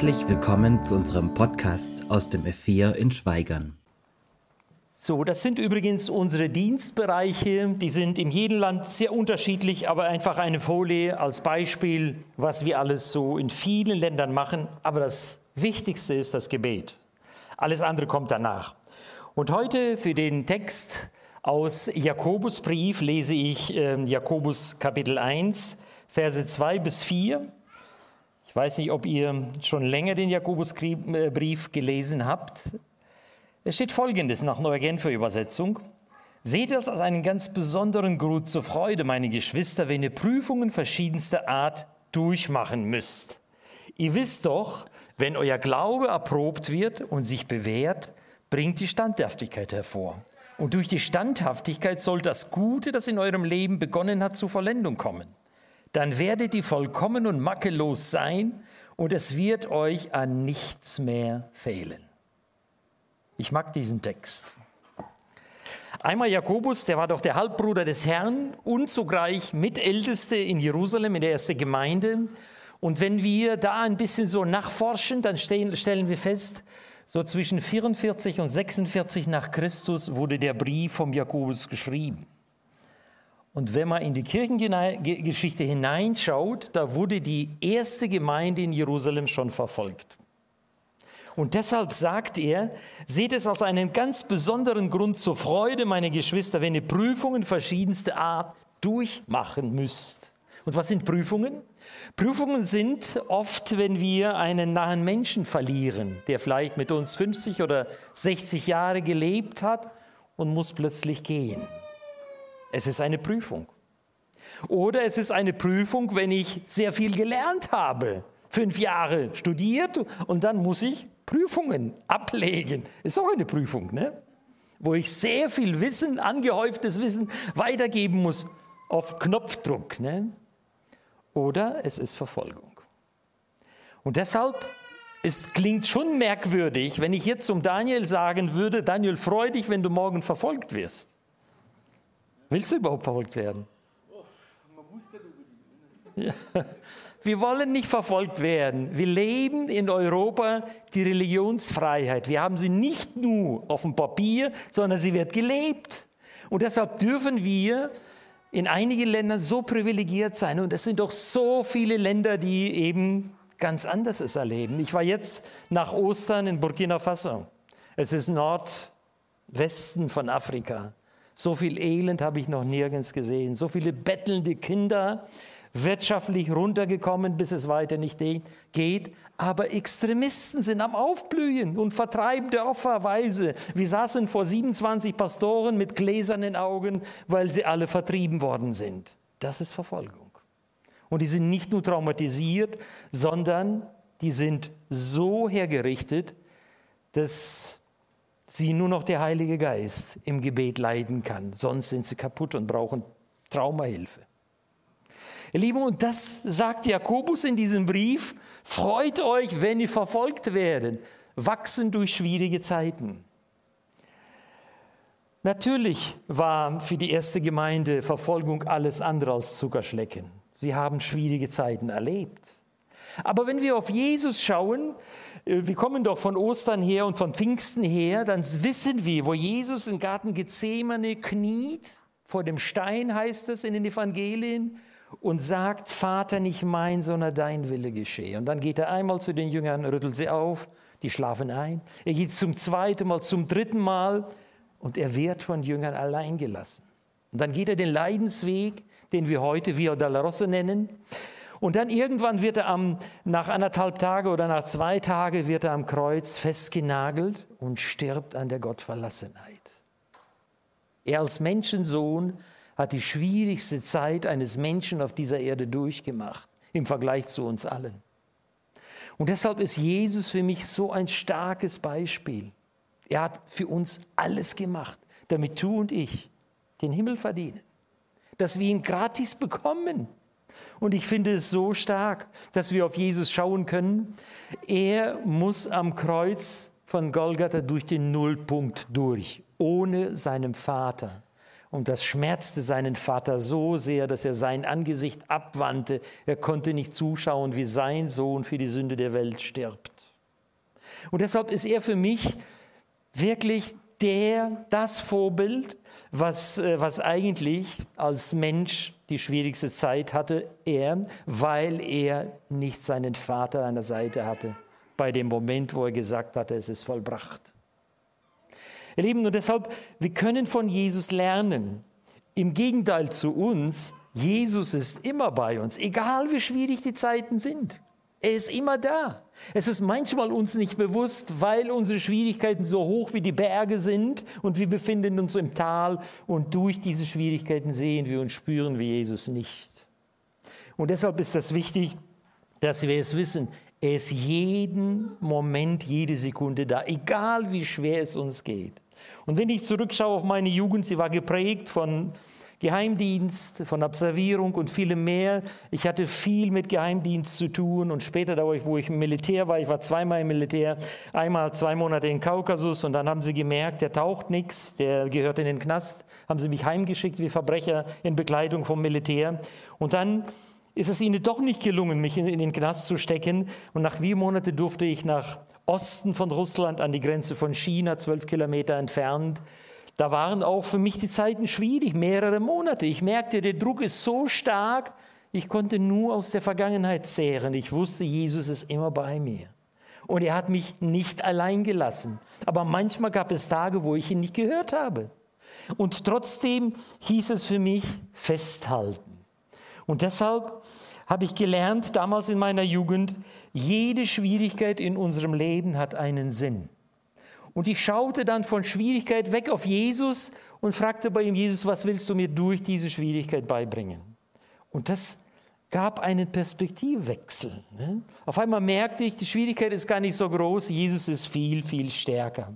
Herzlich willkommen zu unserem Podcast aus dem F4 in Schweigern. So, das sind übrigens unsere Dienstbereiche. Die sind in jedem Land sehr unterschiedlich, aber einfach eine Folie als Beispiel, was wir alles so in vielen Ländern machen. Aber das Wichtigste ist das Gebet. Alles andere kommt danach. Und heute für den Text aus Jakobusbrief lese ich äh, Jakobus Kapitel 1, Verse 2 bis 4. Ich weiß nicht, ob ihr schon länger den Jakobusbrief gelesen habt. Es steht folgendes nach Neuer Genfer Übersetzung. Seht das als einen ganz besonderen Grund zur Freude, meine Geschwister, wenn ihr Prüfungen verschiedenster Art durchmachen müsst. Ihr wisst doch, wenn euer Glaube erprobt wird und sich bewährt, bringt die Standhaftigkeit hervor. Und durch die Standhaftigkeit soll das Gute, das in eurem Leben begonnen hat, zur Vollendung kommen. Dann werdet ihr vollkommen und makellos sein und es wird euch an nichts mehr fehlen. Ich mag diesen Text. Einmal Jakobus, der war doch der Halbbruder des Herrn und zugleich Mitälteste in Jerusalem in der ersten Gemeinde. Und wenn wir da ein bisschen so nachforschen, dann stellen wir fest, so zwischen 44 und 46 nach Christus wurde der Brief vom Jakobus geschrieben. Und wenn man in die Kirchengeschichte hineinschaut, da wurde die erste Gemeinde in Jerusalem schon verfolgt. Und deshalb sagt er, seht es als einen ganz besonderen Grund zur Freude, meine Geschwister, wenn ihr Prüfungen verschiedenster Art durchmachen müsst. Und was sind Prüfungen? Prüfungen sind oft, wenn wir einen nahen Menschen verlieren, der vielleicht mit uns 50 oder 60 Jahre gelebt hat und muss plötzlich gehen. Es ist eine Prüfung. Oder es ist eine Prüfung, wenn ich sehr viel gelernt habe, fünf Jahre studiert und dann muss ich Prüfungen ablegen. Ist auch eine Prüfung, ne? wo ich sehr viel Wissen, angehäuftes Wissen weitergeben muss auf Knopfdruck. Ne? Oder es ist Verfolgung. Und deshalb es klingt schon merkwürdig, wenn ich jetzt zum Daniel sagen würde, Daniel, freu dich, wenn du morgen verfolgt wirst. Willst du überhaupt verfolgt werden? Ja. Wir wollen nicht verfolgt werden. Wir leben in Europa die Religionsfreiheit. Wir haben sie nicht nur auf dem Papier, sondern sie wird gelebt. Und deshalb dürfen wir in einigen Ländern so privilegiert sein. Und es sind doch so viele Länder, die eben ganz anders es erleben. Ich war jetzt nach Ostern in Burkina Faso. Es ist Nordwesten von Afrika. So viel Elend habe ich noch nirgends gesehen. So viele bettelnde Kinder, wirtschaftlich runtergekommen, bis es weiter nicht geht. Aber Extremisten sind am Aufblühen und vertreiben Dörferweise. Wir saßen vor 27 Pastoren mit gläsernen Augen, weil sie alle vertrieben worden sind. Das ist Verfolgung. Und die sind nicht nur traumatisiert, sondern die sind so hergerichtet, dass sie nur noch der Heilige Geist im Gebet leiden kann. Sonst sind sie kaputt und brauchen Traumahilfe. Ihr Lieben, und das sagt Jakobus in diesem Brief, freut euch, wenn ihr verfolgt werdet, wachsen durch schwierige Zeiten. Natürlich war für die erste Gemeinde Verfolgung alles andere als Zuckerschlecken. Sie haben schwierige Zeiten erlebt. Aber wenn wir auf Jesus schauen, wir kommen doch von Ostern her und von Pfingsten her, dann wissen wir, wo Jesus im Garten Gethsemane kniet, vor dem Stein heißt es in den Evangelien, und sagt, Vater, nicht mein, sondern dein Wille geschehe. Und dann geht er einmal zu den Jüngern, rüttelt sie auf, die schlafen ein. Er geht zum zweiten Mal, zum dritten Mal und er wird von Jüngern allein gelassen. Und dann geht er den Leidensweg, den wir heute Via Dolorosa nennen. Und dann irgendwann wird er am, nach anderthalb Tagen oder nach zwei Tagen wird er am Kreuz festgenagelt und stirbt an der Gottverlassenheit. Er als Menschensohn hat die schwierigste Zeit eines Menschen auf dieser Erde durchgemacht im Vergleich zu uns allen. Und deshalb ist Jesus für mich so ein starkes Beispiel. Er hat für uns alles gemacht, damit du und ich den Himmel verdienen, dass wir ihn gratis bekommen. Und ich finde es so stark, dass wir auf Jesus schauen können. Er muss am Kreuz von Golgatha durch den Nullpunkt durch, ohne seinem Vater Und das schmerzte seinen Vater so sehr, dass er sein Angesicht abwandte. Er konnte nicht zuschauen, wie sein Sohn für die Sünde der Welt stirbt. Und deshalb ist er für mich wirklich der, das Vorbild, was, äh, was eigentlich als Mensch die schwierigste Zeit hatte, er, weil er nicht seinen Vater an der Seite hatte, bei dem Moment, wo er gesagt hatte, es ist vollbracht. Ihr Lieben, und deshalb, wir können von Jesus lernen. Im Gegenteil zu uns, Jesus ist immer bei uns, egal wie schwierig die Zeiten sind. Er ist immer da. Es ist manchmal uns nicht bewusst, weil unsere Schwierigkeiten so hoch wie die Berge sind und wir befinden uns im Tal und durch diese Schwierigkeiten sehen wir und spüren wir Jesus nicht. Und deshalb ist das wichtig, dass wir es wissen. Er ist jeden Moment, jede Sekunde da, egal wie schwer es uns geht. Und wenn ich zurückschaue auf meine Jugend, sie war geprägt von Geheimdienst, von Observierung und vielem mehr. Ich hatte viel mit Geheimdienst zu tun und später, wo ich im Militär war, ich war zweimal im Militär, einmal zwei Monate in Kaukasus und dann haben sie gemerkt, der taucht nichts, der gehört in den Knast, haben sie mich heimgeschickt wie Verbrecher in Begleitung vom Militär. Und dann ist es ihnen doch nicht gelungen, mich in, in den Knast zu stecken. Und nach vier Monaten durfte ich nach Osten von Russland an die Grenze von China, zwölf Kilometer entfernt. Da waren auch für mich die Zeiten schwierig, mehrere Monate. Ich merkte, der Druck ist so stark, ich konnte nur aus der Vergangenheit zehren. Ich wusste, Jesus ist immer bei mir. Und er hat mich nicht allein gelassen. Aber manchmal gab es Tage, wo ich ihn nicht gehört habe. Und trotzdem hieß es für mich festhalten. Und deshalb habe ich gelernt, damals in meiner Jugend, jede Schwierigkeit in unserem Leben hat einen Sinn. Und ich schaute dann von Schwierigkeit weg auf Jesus und fragte bei ihm, Jesus, was willst du mir durch diese Schwierigkeit beibringen? Und das gab einen Perspektivwechsel. Ne? Auf einmal merkte ich, die Schwierigkeit ist gar nicht so groß, Jesus ist viel, viel stärker.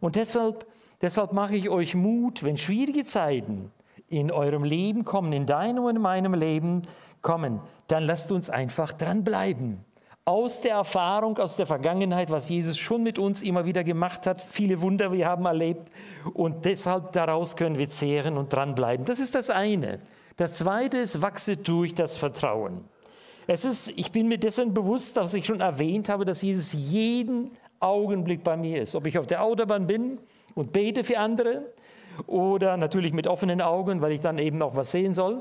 Und deshalb, deshalb mache ich euch Mut, wenn schwierige Zeiten in eurem Leben kommen, in deinem und in meinem Leben kommen, dann lasst uns einfach dranbleiben. Aus der Erfahrung, aus der Vergangenheit, was Jesus schon mit uns immer wieder gemacht hat, viele Wunder wir haben erlebt und deshalb daraus können wir zehren und dranbleiben. Das ist das eine. Das zweite ist, wachse durch das Vertrauen. Es ist, ich bin mir dessen bewusst, dass ich schon erwähnt habe, dass Jesus jeden Augenblick bei mir ist. Ob ich auf der Autobahn bin und bete für andere oder natürlich mit offenen Augen, weil ich dann eben auch was sehen soll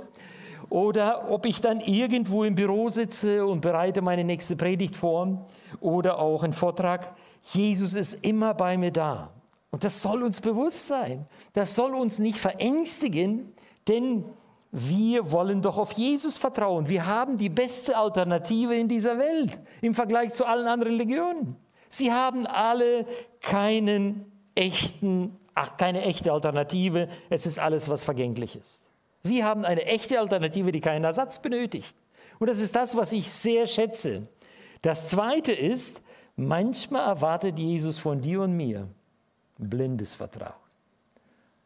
oder ob ich dann irgendwo im Büro sitze und bereite meine nächste Predigt vor oder auch einen Vortrag. Jesus ist immer bei mir da. Und das soll uns bewusst sein. Das soll uns nicht verängstigen, denn wir wollen doch auf Jesus vertrauen. Wir haben die beste Alternative in dieser Welt im Vergleich zu allen anderen Religionen. Sie haben alle keinen echten, ach, keine echte Alternative. Es ist alles, was vergänglich ist. Wir haben eine echte Alternative, die keinen Ersatz benötigt. Und das ist das, was ich sehr schätze. Das Zweite ist, manchmal erwartet Jesus von dir und mir blindes Vertrauen.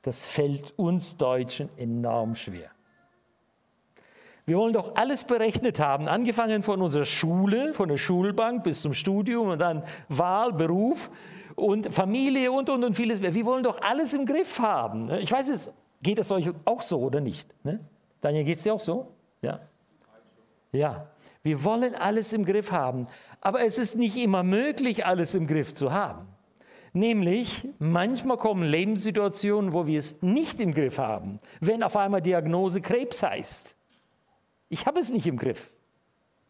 Das fällt uns Deutschen enorm schwer. Wir wollen doch alles berechnet haben, angefangen von unserer Schule, von der Schulbank bis zum Studium und dann Wahl, Beruf und Familie und, und, und vieles mehr. Wir wollen doch alles im Griff haben. Ich weiß es, Geht es euch auch so oder nicht? Ne? Daniel, geht es dir auch so? Ja. Ja. Wir wollen alles im Griff haben, aber es ist nicht immer möglich, alles im Griff zu haben. Nämlich, manchmal kommen Lebenssituationen, wo wir es nicht im Griff haben, wenn auf einmal Diagnose Krebs heißt. Ich habe es nicht im Griff,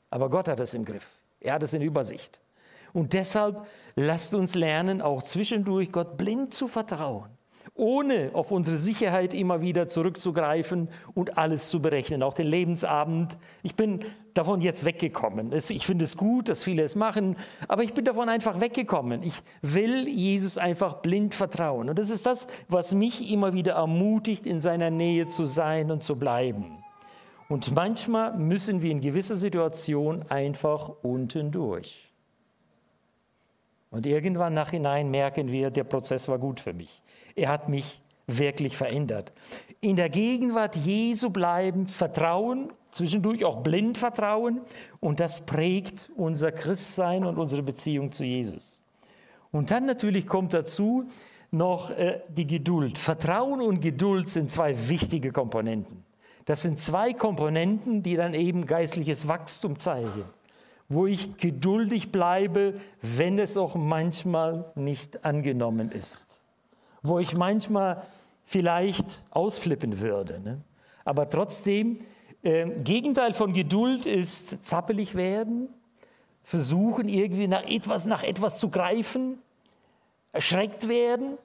aber Gott hat es im Griff. Er hat es in Übersicht. Und deshalb lasst uns lernen, auch zwischendurch Gott blind zu vertrauen ohne auf unsere Sicherheit immer wieder zurückzugreifen und alles zu berechnen. Auch den Lebensabend. Ich bin davon jetzt weggekommen. Ich finde es gut, dass viele es machen, aber ich bin davon einfach weggekommen. Ich will Jesus einfach blind vertrauen. Und das ist das, was mich immer wieder ermutigt, in seiner Nähe zu sein und zu bleiben. Und manchmal müssen wir in gewisser Situation einfach unten durch. Und irgendwann nachhinein merken wir, der Prozess war gut für mich. Er hat mich wirklich verändert. In der Gegenwart Jesu bleiben, vertrauen, zwischendurch auch blind vertrauen und das prägt unser Christsein und unsere Beziehung zu Jesus. Und dann natürlich kommt dazu, noch äh, die Geduld. Vertrauen und Geduld sind zwei wichtige Komponenten. Das sind zwei Komponenten, die dann eben geistliches Wachstum zeigen, wo ich geduldig bleibe, wenn es auch manchmal nicht angenommen ist, wo ich manchmal vielleicht ausflippen würde. Ne? Aber trotzdem, äh, Gegenteil von Geduld ist zappelig werden, versuchen irgendwie nach etwas, nach etwas zu greifen, erschreckt werden.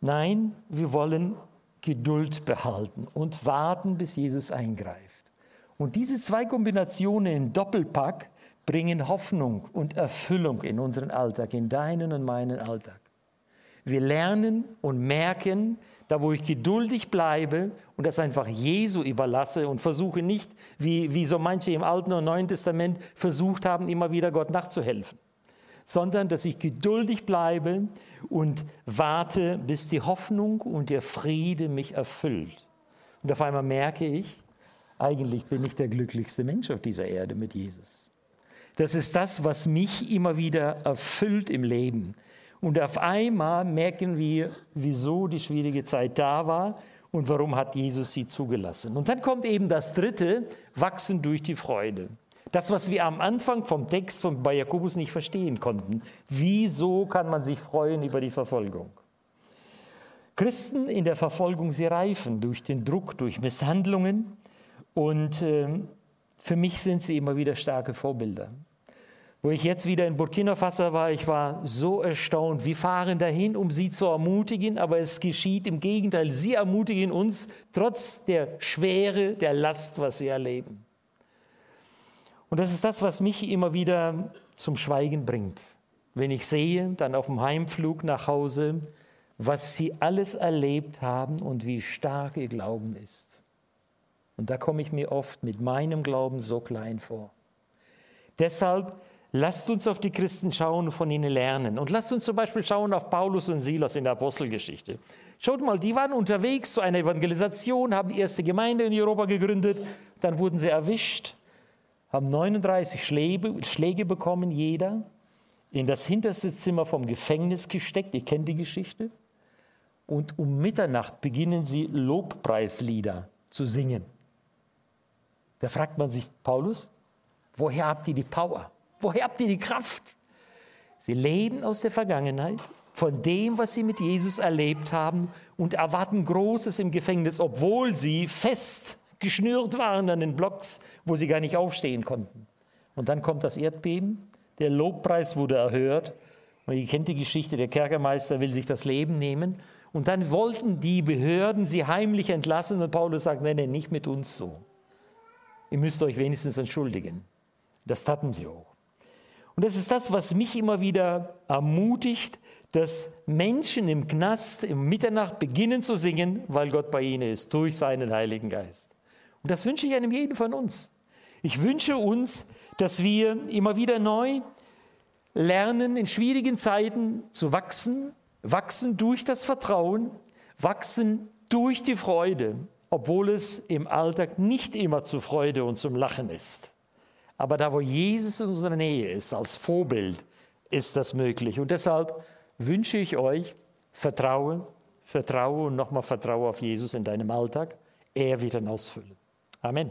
Nein, wir wollen Geduld behalten und warten, bis Jesus eingreift. Und diese zwei Kombinationen im Doppelpack bringen Hoffnung und Erfüllung in unseren Alltag, in deinen und meinen Alltag. Wir lernen und merken, da wo ich geduldig bleibe und das einfach Jesu überlasse und versuche nicht, wie, wie so manche im Alten und Neuen Testament versucht haben, immer wieder Gott nachzuhelfen, sondern dass ich geduldig bleibe und warte, bis die Hoffnung und der Friede mich erfüllt. Und auf einmal merke ich, eigentlich bin ich der glücklichste Mensch auf dieser Erde mit Jesus. Das ist das, was mich immer wieder erfüllt im Leben. Und auf einmal merken wir, wieso die schwierige Zeit da war und warum hat Jesus sie zugelassen. Und dann kommt eben das dritte, wachsen durch die Freude. Das, was wir am Anfang vom Text von, bei Jakobus nicht verstehen konnten. Wieso kann man sich freuen über die Verfolgung? Christen in der Verfolgung, sie reifen durch den Druck, durch Misshandlungen. Und äh, für mich sind sie immer wieder starke Vorbilder. Wo ich jetzt wieder in Burkina Faso war, ich war so erstaunt. Wir fahren dahin, um sie zu ermutigen, aber es geschieht im Gegenteil. Sie ermutigen uns trotz der Schwere, der Last, was sie erleben. Und das ist das, was mich immer wieder zum Schweigen bringt. Wenn ich sehe, dann auf dem Heimflug nach Hause, was sie alles erlebt haben und wie stark ihr Glauben ist. Und da komme ich mir oft mit meinem Glauben so klein vor. Deshalb Lasst uns auf die Christen schauen und von ihnen lernen. Und lasst uns zum Beispiel schauen auf Paulus und Silas in der Apostelgeschichte. Schaut mal, die waren unterwegs zu einer Evangelisation, haben die erste Gemeinde in Europa gegründet, dann wurden sie erwischt, haben 39 Schläge, Schläge bekommen, jeder, in das hinterste Zimmer vom Gefängnis gesteckt. Ihr kennt die Geschichte. Und um Mitternacht beginnen sie Lobpreislieder zu singen. Da fragt man sich, Paulus, woher habt ihr die Power? Woher habt ihr die Kraft? Sie leben aus der Vergangenheit, von dem, was sie mit Jesus erlebt haben und erwarten Großes im Gefängnis, obwohl sie fest geschnürt waren an den Blocks, wo sie gar nicht aufstehen konnten. Und dann kommt das Erdbeben, der Lobpreis wurde erhört und ihr kennt die Geschichte, der Kerkermeister will sich das Leben nehmen und dann wollten die Behörden sie heimlich entlassen und Paulus sagt, nein, nein, nicht mit uns so. Ihr müsst euch wenigstens entschuldigen. Das taten sie auch. Und das ist das, was mich immer wieder ermutigt, dass Menschen im Knast im Mitternacht beginnen zu singen, weil Gott bei ihnen ist, durch seinen Heiligen Geist. Und das wünsche ich einem jeden von uns. Ich wünsche uns, dass wir immer wieder neu lernen, in schwierigen Zeiten zu wachsen, wachsen durch das Vertrauen, wachsen durch die Freude, obwohl es im Alltag nicht immer zur Freude und zum Lachen ist. Aber da, wo Jesus in unserer Nähe ist, als Vorbild, ist das möglich. Und deshalb wünsche ich euch Vertrauen, Vertraue und nochmal Vertraue auf Jesus in deinem Alltag. Er wird dann ausfüllen. Amen.